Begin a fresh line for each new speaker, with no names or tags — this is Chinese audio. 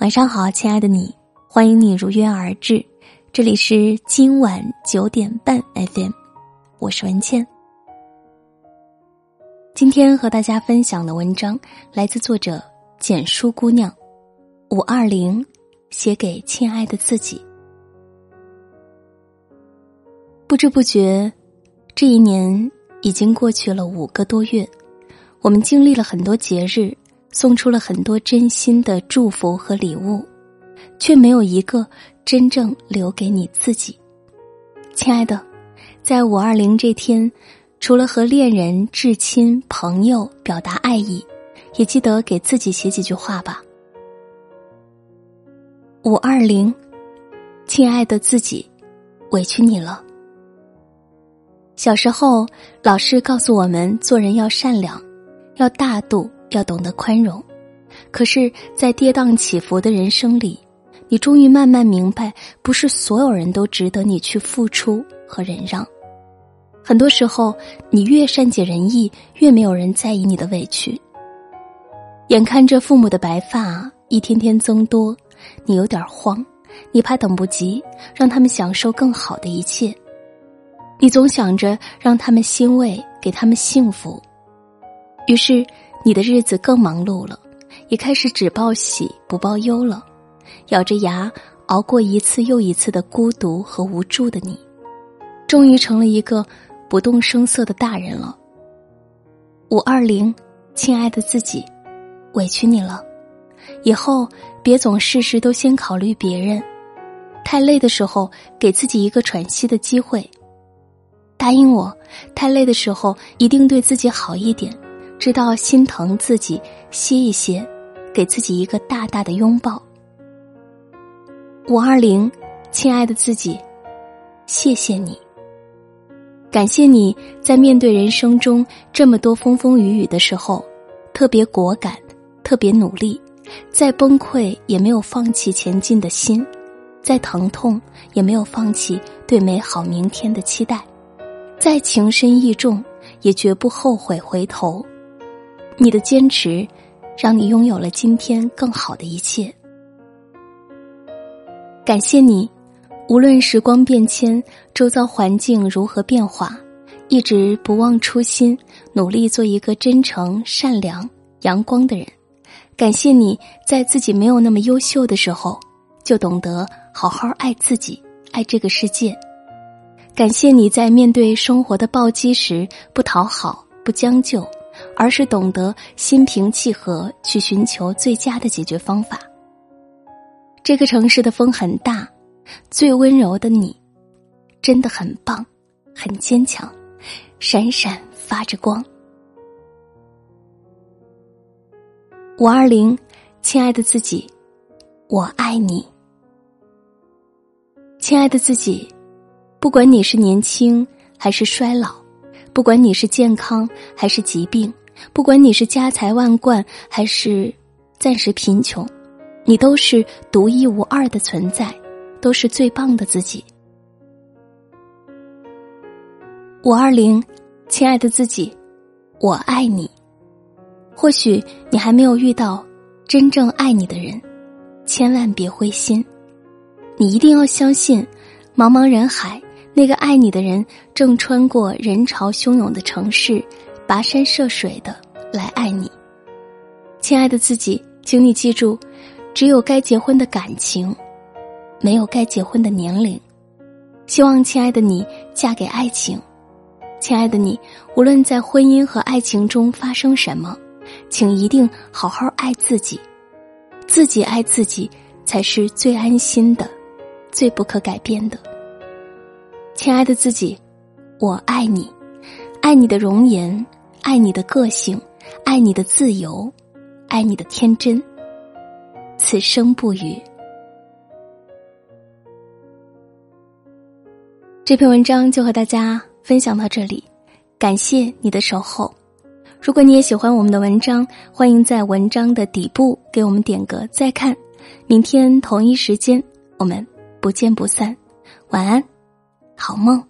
晚上好，亲爱的你，欢迎你如约而至。这里是今晚九点半 FM，我是文倩。今天和大家分享的文章来自作者简书姑娘，五二零写给亲爱的自己。不知不觉，这一年已经过去了五个多月，我们经历了很多节日。送出了很多真心的祝福和礼物，却没有一个真正留给你自己，亲爱的。在五二零这天，除了和恋人、至亲、朋友表达爱意，也记得给自己写几句话吧。五二零，亲爱的自己，委屈你了。小时候，老师告诉我们，做人要善良，要大度。要懂得宽容，可是，在跌宕起伏的人生里，你终于慢慢明白，不是所有人都值得你去付出和忍让。很多时候，你越善解人意，越没有人在意你的委屈。眼看着父母的白发一天天增多，你有点慌，你怕等不及让他们享受更好的一切，你总想着让他们欣慰，给他们幸福，于是。你的日子更忙碌了，也开始只报喜不报忧了，咬着牙熬过一次又一次的孤独和无助的你，终于成了一个不动声色的大人了。五二零，亲爱的自己，委屈你了，以后别总事事都先考虑别人，太累的时候给自己一个喘息的机会。答应我，太累的时候一定对自己好一点。知道心疼自己，歇一歇，给自己一个大大的拥抱。五二零，亲爱的自己，谢谢你，感谢你在面对人生中这么多风风雨雨的时候，特别果敢，特别努力，再崩溃也没有放弃前进的心，再疼痛也没有放弃对美好明天的期待，再情深意重也绝不后悔回头。你的坚持，让你拥有了今天更好的一切。感谢你，无论时光变迁，周遭环境如何变化，一直不忘初心，努力做一个真诚、善良、阳光的人。感谢你在自己没有那么优秀的时候，就懂得好好爱自己，爱这个世界。感谢你在面对生活的暴击时，不讨好，不将就。而是懂得心平气和去寻求最佳的解决方法。这个城市的风很大，最温柔的你，真的很棒，很坚强，闪闪发着光。五二零，亲爱的自己，我爱你。亲爱的自己，不管你是年轻还是衰老。不管你是健康还是疾病，不管你是家财万贯还是暂时贫穷，你都是独一无二的存在，都是最棒的自己。五二零，亲爱的自己，我爱你。或许你还没有遇到真正爱你的人，千万别灰心，你一定要相信，茫茫人海。那个爱你的人正穿过人潮汹涌的城市，跋山涉水的来爱你，亲爱的自己，请你记住，只有该结婚的感情，没有该结婚的年龄。希望亲爱的你嫁给爱情，亲爱的你，无论在婚姻和爱情中发生什么，请一定好好爱自己，自己爱自己才是最安心的，最不可改变的。亲爱的自己，我爱你，爱你的容颜，爱你的个性，爱你的自由，爱你的天真。此生不渝。这篇文章就和大家分享到这里，感谢你的守候。如果你也喜欢我们的文章，欢迎在文章的底部给我们点个再看。明天同一时间，我们不见不散。晚安。好梦。